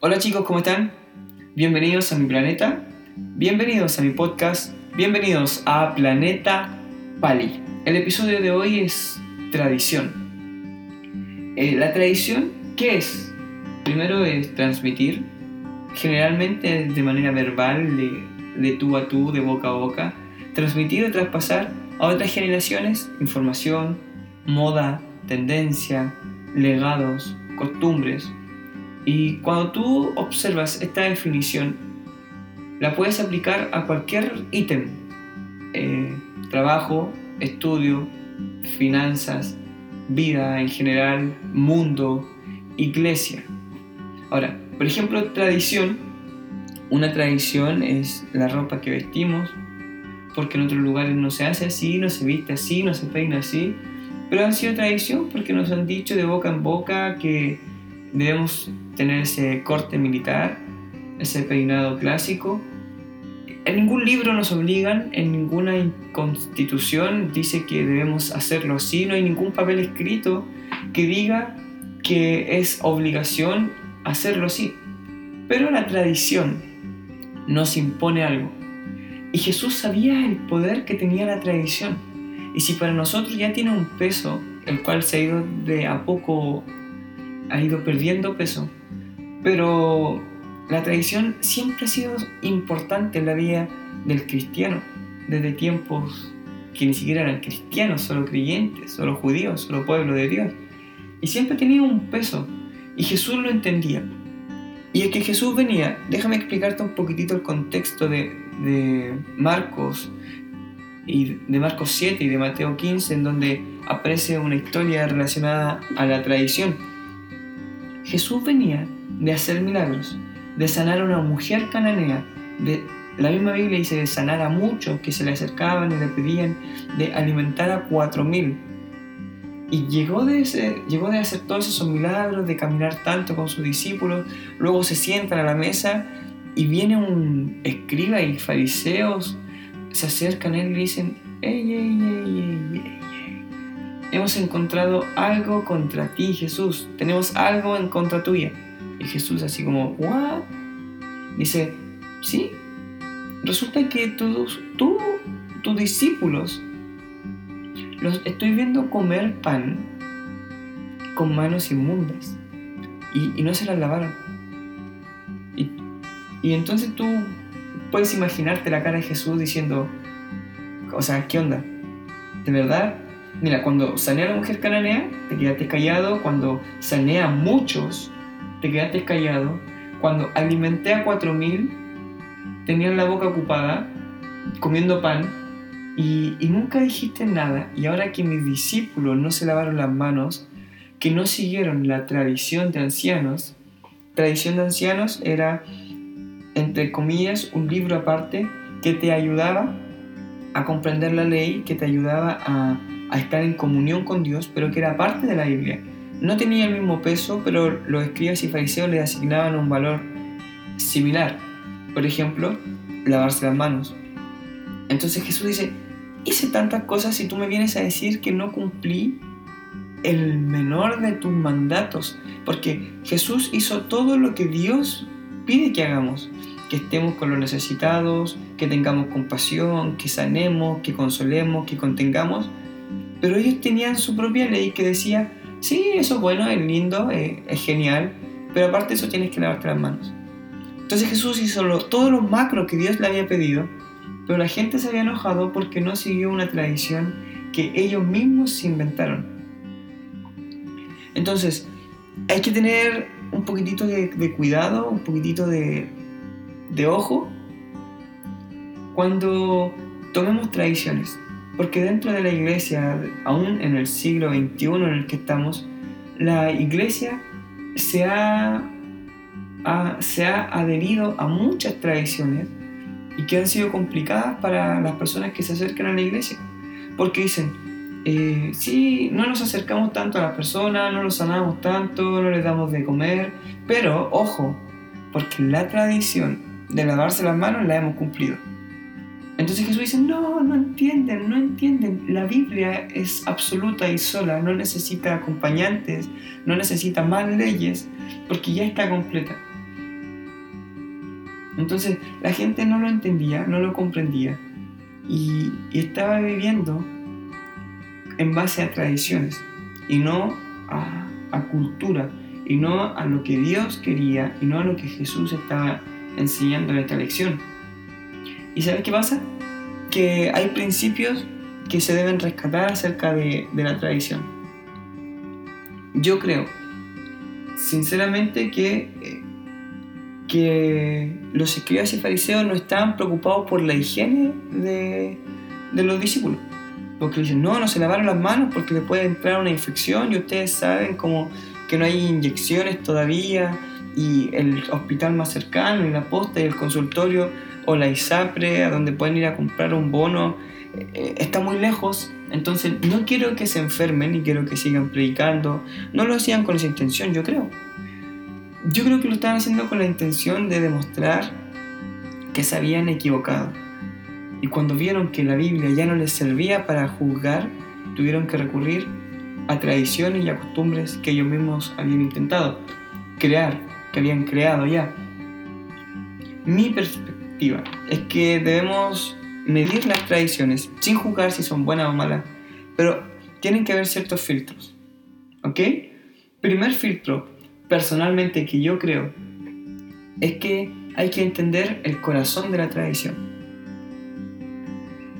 Hola chicos, ¿cómo están? Bienvenidos a mi planeta, bienvenidos a mi podcast, bienvenidos a Planeta Pali. El episodio de hoy es tradición. Eh, la tradición, ¿qué es? Primero es transmitir, generalmente de manera verbal, de, de tú a tú, de boca a boca, transmitir o traspasar a otras generaciones información, moda, tendencia, legados, costumbres. Y cuando tú observas esta definición, la puedes aplicar a cualquier ítem. Eh, trabajo, estudio, finanzas, vida en general, mundo, iglesia. Ahora, por ejemplo, tradición. Una tradición es la ropa que vestimos, porque en otros lugares no se hace así, no se viste así, no se peina así, pero han sido tradición porque nos han dicho de boca en boca que debemos tener ese corte militar, ese peinado clásico. En ningún libro nos obligan, en ninguna constitución dice que debemos hacerlo así, no hay ningún papel escrito que diga que es obligación hacerlo así. Pero la tradición nos impone algo. Y Jesús sabía el poder que tenía la tradición. Y si para nosotros ya tiene un peso, el cual se ha ido de a poco, ha ido perdiendo peso, pero la tradición siempre ha sido importante en la vida del cristiano, desde tiempos que ni siquiera eran cristianos, solo creyentes, solo judíos, solo pueblo de Dios. Y siempre tenía un peso, y Jesús lo entendía. Y es que Jesús venía, déjame explicarte un poquitito el contexto de, de Marcos y de Marcos 7 y de Mateo 15 en donde aparece una historia relacionada a la tradición. Jesús venía de hacer milagros, de sanar a una mujer cananea, de la misma Biblia dice de sanar a muchos que se le acercaban y le pedían, de alimentar a cuatro mil. Y llegó de, ese, llegó de hacer todos esos milagros, de caminar tanto con sus discípulos, luego se sientan a la mesa y viene un escriba y fariseos, se acercan a él y le dicen, ey, ey, ey, ey, hemos encontrado algo contra ti, Jesús, tenemos algo en contra tuya. Y Jesús así como, ¿what? Dice, sí, resulta que todos, tú, tus discípulos, los estoy viendo comer pan con manos inmundas y, y no se las lavaron. Y, y entonces tú puedes imaginarte la cara de Jesús diciendo, o sea, ¿qué onda? ¿De verdad? Mira, cuando sané a la mujer cananea, te quedaste callado. Cuando sané a muchos, te quedaste callado. Cuando alimenté a cuatro mil, tenían la boca ocupada, comiendo pan, y, y nunca dijiste nada. Y ahora que mis discípulos no se lavaron las manos, que no siguieron la tradición de ancianos, tradición de ancianos era entre comillas, un libro aparte que te ayudaba a comprender la ley, que te ayudaba a, estar en comunión con Dios, pero que era parte de la Biblia. No tenía el mismo peso, pero los escribas y fariseos le asignaban un valor similar. Por ejemplo, lavarse las manos. Entonces Jesús dice, hice tantas cosas y tú me vienes a decir que no cumplí el menor de tus mandatos, porque Jesús hizo todo lo que Dios pide que hagamos, que estemos con los necesitados, que tengamos compasión, que sanemos, que consolemos, que contengamos. Pero ellos tenían su propia ley que decía, sí, eso es bueno, es lindo, es, genial, pero aparte eso tienes que lavarte las manos. Entonces Jesús hizo lo macro que Dios le había pedido, pero la gente se había enojado porque no siguió una tradición que ellos mismos se inventaron. Entonces, hay que tener un poquitito de, cuidado, un poquitito de, de ojo cuando tomemos tradiciones. Porque dentro de la iglesia, aún en el siglo XXI en el que estamos, la iglesia se ha, se ha adherido a muchas tradiciones y que han sido complicadas para las personas que se acercan a la iglesia. Porque dicen, eh, sí, no nos acercamos tanto a las personas, no los sanamos tanto, no les damos de comer, pero ojo, porque la tradición de lavarse las manos la hemos cumplido. Entonces Jesús dice, no, no entienden, no entienden. La Biblia es absoluta y sola, no necesita acompañantes, no necesita más leyes, porque ya está completa. Entonces la gente no lo entendía, no lo comprendía y, estaba viviendo en base a tradiciones y no a, a cultura y no a lo que Dios quería y no a lo que Jesús estaba enseñando en esta lección. ¿Y sabes qué pasa? Que hay principios que se deben rescatar acerca de, la tradición. Yo creo, sinceramente, que, eh, que los escribas y fariseos no estaban preocupados por la higiene de, de los discípulos. Porque dicen, no, no se lavaron las manos porque le puede entrar una infección y ustedes saben como que no hay inyecciones todavía y el hospital más cercano y la posta y el consultorio o la ISAPRE a donde pueden ir a comprar un bono eh, está muy lejos, entonces no quiero que se enfermen y quiero que sigan predicando. No lo hacían con esa intención, yo creo. Yo creo que lo estaban haciendo con la intención de demostrar que se habían equivocado. Y cuando vieron que la Biblia ya no les servía para juzgar, tuvieron que recurrir a tradiciones y a costumbres que ellos mismos habían intentado crear, que habían creado ya. Mi perspectiva es que debemos medir las tradiciones sin juzgar si son buenas o malas, pero tienen que haber ciertos filtros. ¿Ok? Primer filtro, personalmente que yo creo, es que hay que entender el corazón de la tradición.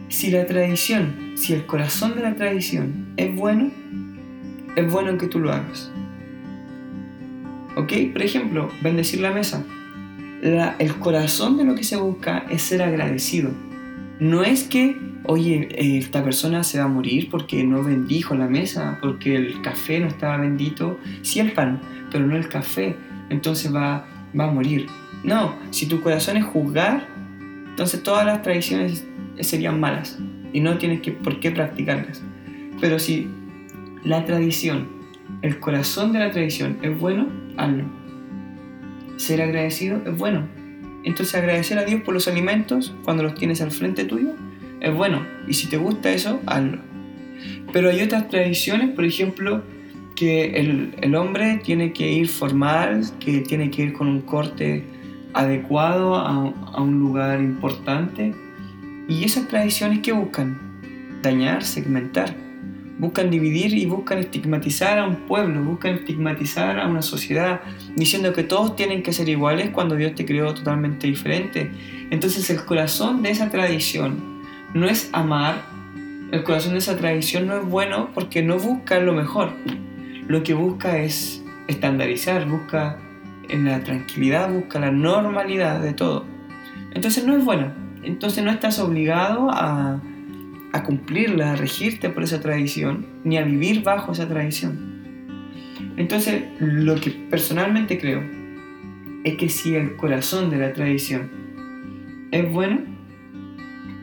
Si la tradición, si el corazón de la tradición es bueno, es bueno que tú lo hagas. ¿Ok? Por ejemplo, bendecir la mesa. El corazón de lo que se busca es ser agradecido no es que, oye, esta persona se va a morir porque no bendijo la mesa, porque el café no estaba bendito, sí el pan, pero no el café, entonces va, va a morir. No, si tu corazón es juzgar, entonces todas las tradiciones serían malas y no tienes que, por qué practicarlas. Pero si la tradición, el corazón de la tradición es bueno, hazlo. Ser agradecido es bueno, entonces agradecer a Dios por los alimentos cuando los tienes al frente tuyo es bueno. Y si te gusta eso, hazlo. Pero hay otras tradiciones, por ejemplo, que el, hombre tiene que ir formal, que tiene que ir con un corte adecuado a, a un lugar importante. Y esas tradiciones que buscan dañar, segmentar buscan dividir y buscan estigmatizar a un pueblo, buscan estigmatizar a una sociedad, diciendo que todos tienen que ser iguales cuando Dios te creó totalmente diferente. Entonces el corazón de esa tradición no es amar, el corazón de esa tradición no es bueno porque no busca lo mejor, lo que busca es estandarizar, busca en la tranquilidad, busca la normalidad de todo. Entonces no es bueno, entonces no estás obligado a a cumplirla, a regirte por esa tradición, ni a vivir bajo esa tradición. Entonces, lo que personalmente creo es que si el corazón de la tradición es bueno,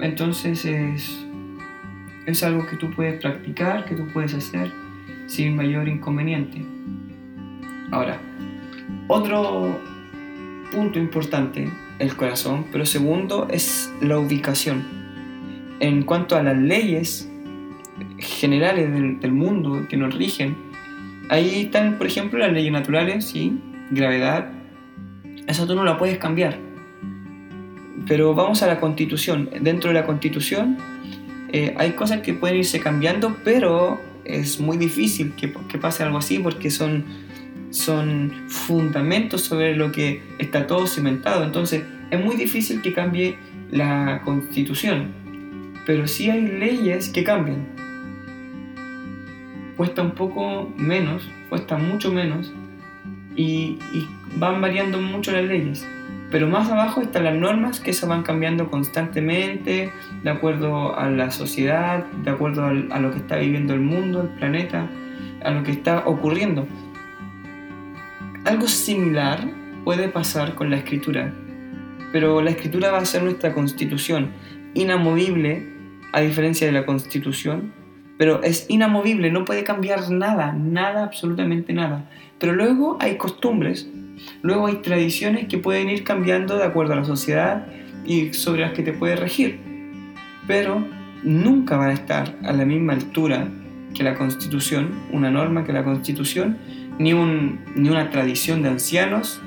entonces es, es algo que tú puedes practicar, que tú puedes hacer sin mayor inconveniente. Ahora, otro punto importante, el corazón, pero segundo es la ubicación en cuanto a las leyes generales del, mundo que nos rigen, ahí están, por ejemplo, las leyes naturales, sí, gravedad, eso tú no la puedes cambiar. Pero vamos a la constitución. Dentro de la constitución eh, hay cosas que pueden irse cambiando, pero es muy difícil que, que pase algo así porque son, son fundamentos sobre lo que está todo cimentado. Entonces es muy difícil que cambie la constitución pero sí hay leyes que cambian. Cuesta un poco menos, cuesta mucho menos y, van variando mucho las leyes. Pero más abajo están las normas que se van cambiando constantemente de acuerdo a la sociedad, de acuerdo a lo que está viviendo el mundo, el planeta, a lo que está ocurriendo. Algo similar puede pasar con la escritura, pero la escritura va a ser nuestra constitución, inamovible a diferencia de la constitución, pero es inamovible, no puede cambiar nada, nada, absolutamente nada. Pero luego hay costumbres, luego hay tradiciones que pueden ir cambiando de acuerdo a la sociedad y sobre las que te puede regir, pero nunca van a estar a la misma altura que la constitución, una norma que la constitución, ni, un, ni una tradición de ancianos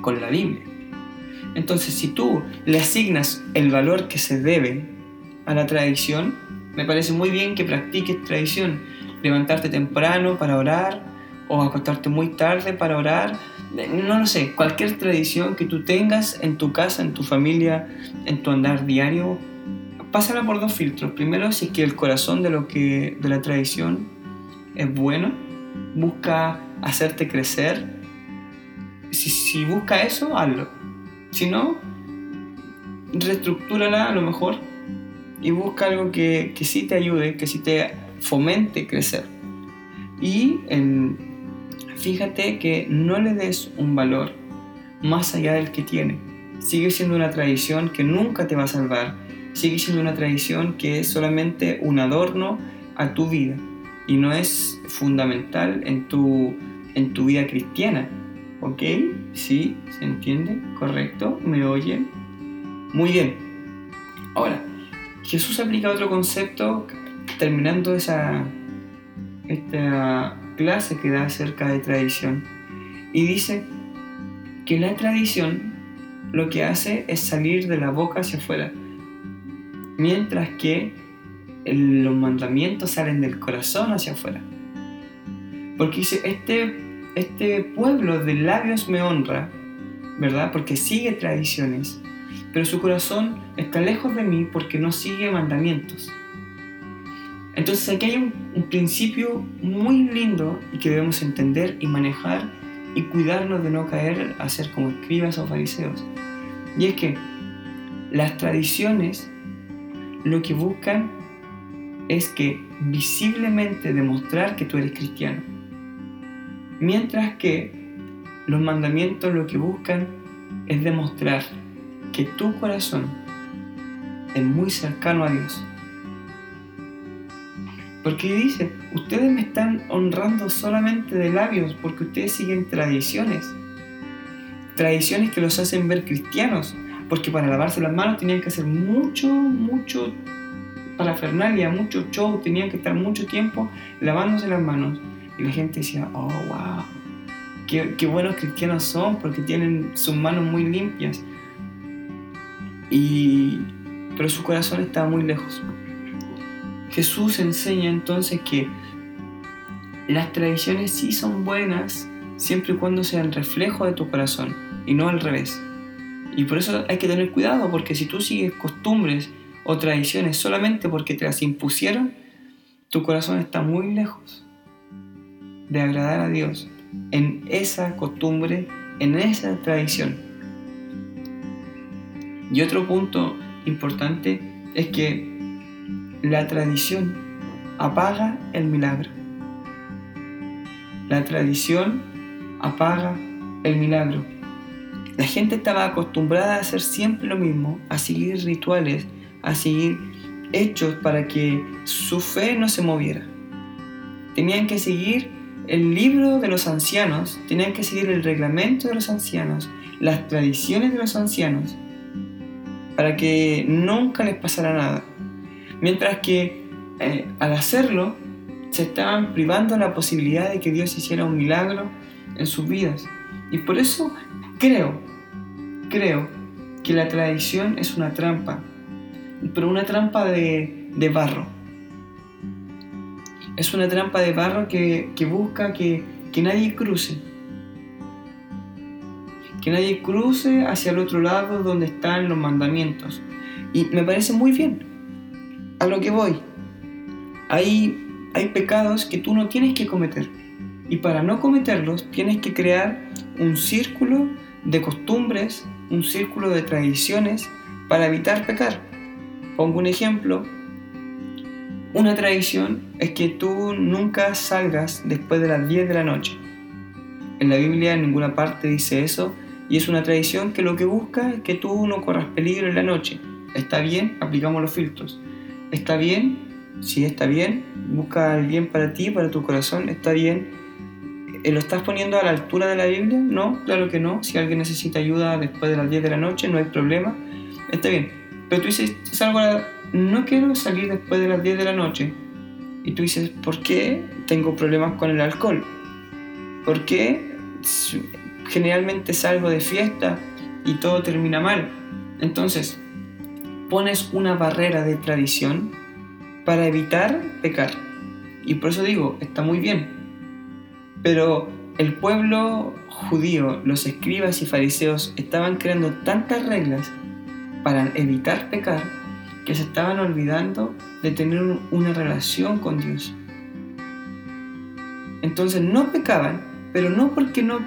con la Biblia. Entonces, si tú le asignas el valor que se debe a la tradición, me parece muy bien que practiques tradición. Levantarte temprano para orar o acostarte muy tarde para orar. No lo sé, cualquier tradición que tú tengas en tu casa, en tu familia, en tu andar diario, pásala por dos filtros. Primero, si es que el corazón de, lo que, de la tradición es bueno, busca hacerte crecer. Si, si busca eso, hazlo. Si no, reestructúrala a lo mejor y busca algo que, que sí te ayude, que sí te fomente crecer. Y fíjate que no le des un valor más allá del que tiene. Sigue siendo una tradición que nunca te va a salvar. Sigue siendo una tradición que es solamente un adorno a tu vida y no es fundamental en tu, en tu vida cristiana. ¿Ok? ¿Sí? ¿Se entiende? ¿Correcto? ¿Me oyen? Muy bien. Ahora, Jesús aplica otro concepto terminando esa esta clase que da acerca de tradición y dice que la tradición lo que hace es salir de la boca hacia afuera, mientras que los mandamientos salen del corazón hacia afuera. Porque dice, este, este pueblo de labios me honra, ¿verdad? Porque sigue tradiciones, pero su corazón está lejos de mí porque no sigue mandamientos. Entonces aquí hay un, principio muy lindo y que debemos entender y manejar y cuidarnos de no caer a ser como escribas o fariseos. Y es que las tradiciones lo que buscan es que visiblemente demostrar que tú eres cristiano. Mientras que los mandamientos lo que buscan es demostrar que tu corazón es muy cercano a Dios. Porque dice, ustedes me están honrando solamente de labios porque ustedes siguen tradiciones. Tradiciones que los hacen ver cristianos. Porque para lavarse las manos tenían que hacer mucho, mucho parafernalia, mucho show, tenían que estar mucho tiempo lavándose las manos. Y la gente decía, oh, wow, qué, qué buenos cristianos son porque tienen sus manos muy limpias. Y, pero su corazón estaba muy lejos. Jesús enseña entonces que las tradiciones sí son buenas siempre y cuando sean reflejo de tu corazón y no al revés. Y por eso hay que tener cuidado porque si tú sigues costumbres o tradiciones solamente porque te las impusieron, tu corazón está muy lejos de agradar a Dios en esa costumbre, en esa tradición. Y otro punto importante es que la tradición apaga el milagro. La tradición apaga el milagro. La gente estaba acostumbrada a hacer siempre lo mismo, a seguir rituales, a seguir hechos para que su fe no se moviera. Tenían que seguir el libro de los ancianos, tenían que seguir el reglamento de los ancianos, las tradiciones de los ancianos, para que nunca les pasara nada. Mientras que eh, al hacerlo, se estaban privando la posibilidad de que Dios hiciera un milagro en sus vidas. Y por eso creo, creo que la tradición es una trampa, pero una trampa de, barro. Es una trampa de barro que, busca que nadie cruce. Que nadie cruce hacia el otro lado donde están los mandamientos. Y me parece muy bien, a lo que voy. Hay, hay pecados que tú no tienes que cometer. Y para no cometerlos tienes que crear un círculo de costumbres, un círculo de tradiciones para evitar pecar. Pongo un ejemplo. Una tradición es que tú nunca salgas después de las 10 de la noche. En la Biblia en ninguna parte dice eso y es una tradición que lo que busca es que tú no corras peligro en la noche. Está bien, aplicamos los filtros. ¿Está bien? Sí, está bien. Busca el bien para ti, para tu corazón. ¿Está bien? Eh, ¿Lo estás poniendo a la altura de la Biblia? No, claro que no. Si alguien necesita ayuda después de las 10 de la noche, no hay problema. Está bien. Pero tú dices, salgo no quiero salir después de las 10 de la noche. Y tú dices, ¿por qué tengo problemas con el alcohol? ¿Por qué generalmente salgo de fiesta y todo termina mal. Entonces, pones una barrera de tradición para evitar pecar. Y por eso digo, está muy bien. Pero el pueblo judío, los escribas y fariseos estaban creando tantas reglas para evitar pecar que se estaban olvidando de tener una relación con Dios. Entonces no pecaban, pero no porque no,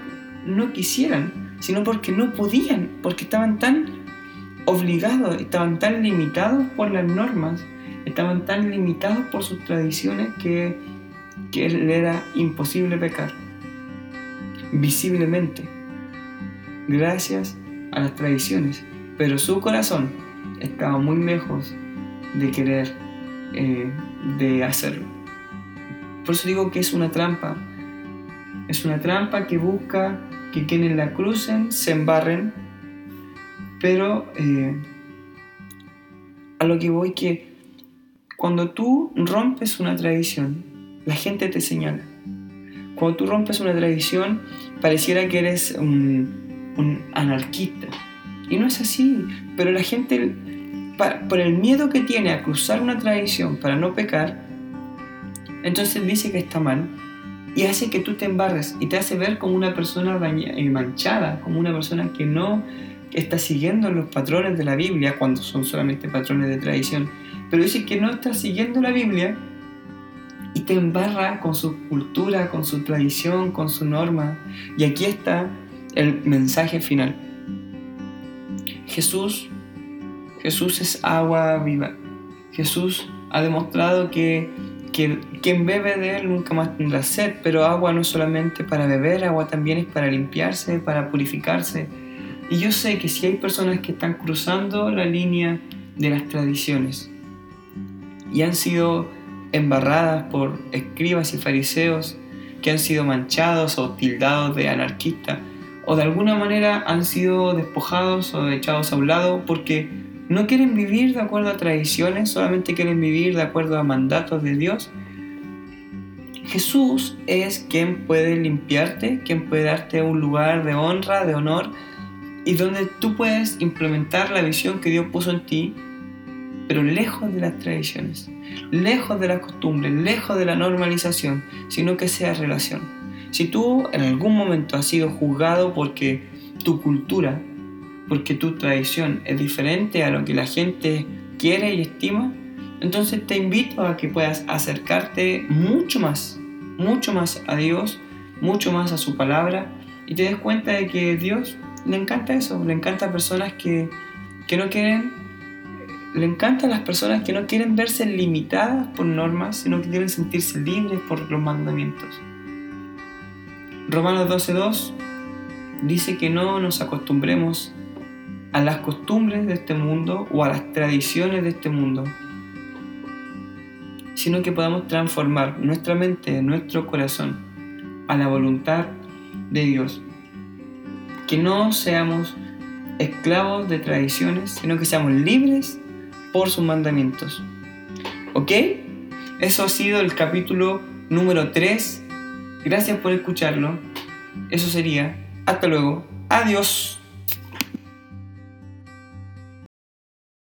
no quisieran, sino porque no podían, porque estaban tan obligados, estaban tan limitados por las normas, estaban tan limitados por sus tradiciones que, que le era imposible pecar visiblemente, gracias a las tradiciones, pero su corazón estaba muy lejos de querer eh, de hacerlo. Por eso digo que es una trampa. Es una trampa que busca que quienes la crucen se embarren, pero eh, a lo que voy que cuando tú rompes una tradición, la gente te señala. Cuando tú rompes una tradición, pareciera que eres un, un anarquista. Y no es así, pero la gente, por el miedo que tiene a cruzar una tradición para no pecar, entonces dice que está mal y hace que tú te embarres y te hace ver como una persona eh, manchada, como una persona que no está siguiendo los patrones de la Biblia cuando son solamente patrones de tradición. Pero dice que no está siguiendo la Biblia y te embarra con su cultura, con su tradición, con su norma. Y aquí está el mensaje final. Jesús, Jesús es agua viva. Jesús ha demostrado que quien bebe de él nunca más tendrá sed, pero agua no solamente para beber, agua también es para limpiarse, para purificarse. Y yo sé que si hay personas que están cruzando la línea de las tradiciones y han sido embarradas por escribas y fariseos, que han sido manchados o tildados de anarquistas, o de alguna manera han sido despojados o echados a un lado porque no quieren vivir de acuerdo a tradiciones, solamente quieren vivir de acuerdo a mandatos de Dios. Jesús es quien puede limpiarte, quien puede darte un lugar de honra, de honor, y donde tú puedes implementar la visión que Dios puso en ti, pero lejos de las tradiciones, lejos de las costumbres, lejos de la normalización, sino que sea relación. Si tú en algún momento has sido juzgado porque tu cultura porque tu tradición es diferente a lo que la gente quiere y estima, entonces te invito a que puedas acercarte mucho más, mucho más a Dios, mucho más a su palabra y te des cuenta de que Dios le encanta eso, le encanta personas que, que no quieren, le encantan las personas que no quieren verse limitadas por normas, sino que quieren sentirse libres por los mandamientos. Romanos 12.2 dice que no nos acostumbremos a las costumbres de este mundo o a las tradiciones de este mundo, sino que podamos transformar nuestra mente, nuestro corazón a la voluntad de Dios. Que no seamos esclavos de tradiciones, sino que seamos libres por sus mandamientos. ¿Ok? Eso ha sido el capítulo número 3. Gracias por escucharlo. Eso sería. Hasta luego. Adiós.